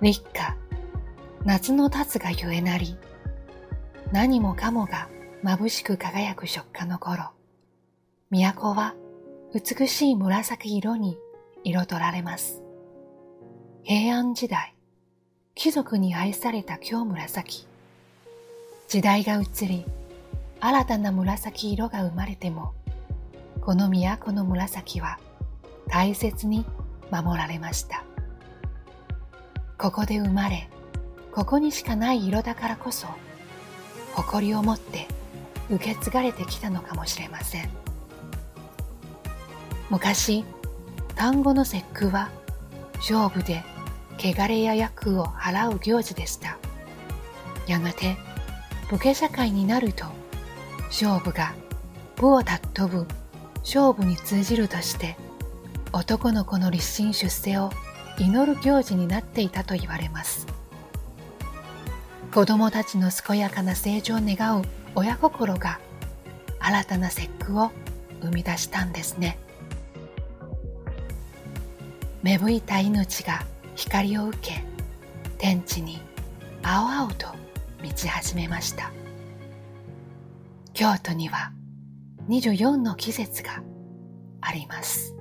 立夏、夏の立つがゆえなり、何もかもが眩しく輝く食感の頃、都は美しい紫色に彩られます。平安時代、貴族に愛された京紫。時代が移り、新たな紫色が生まれても、この都の紫は大切に守られました。ここで生まれ、ここにしかない色だからこそ、誇りを持って受け継がれてきたのかもしれません。昔、単語の節句は、勝負で汚れや役を払う行事でした。やがて、武家社会になると、勝負が武を尊ぶ勝負に通じるとして、男の子の立身出世を祈る行事になっていたと言われます。子供たちの健やかな成長を願う親心が新たな節句を生み出したんですね。芽吹いた命が光を受け天地に青々と満ち始めました。京都には24の季節があります。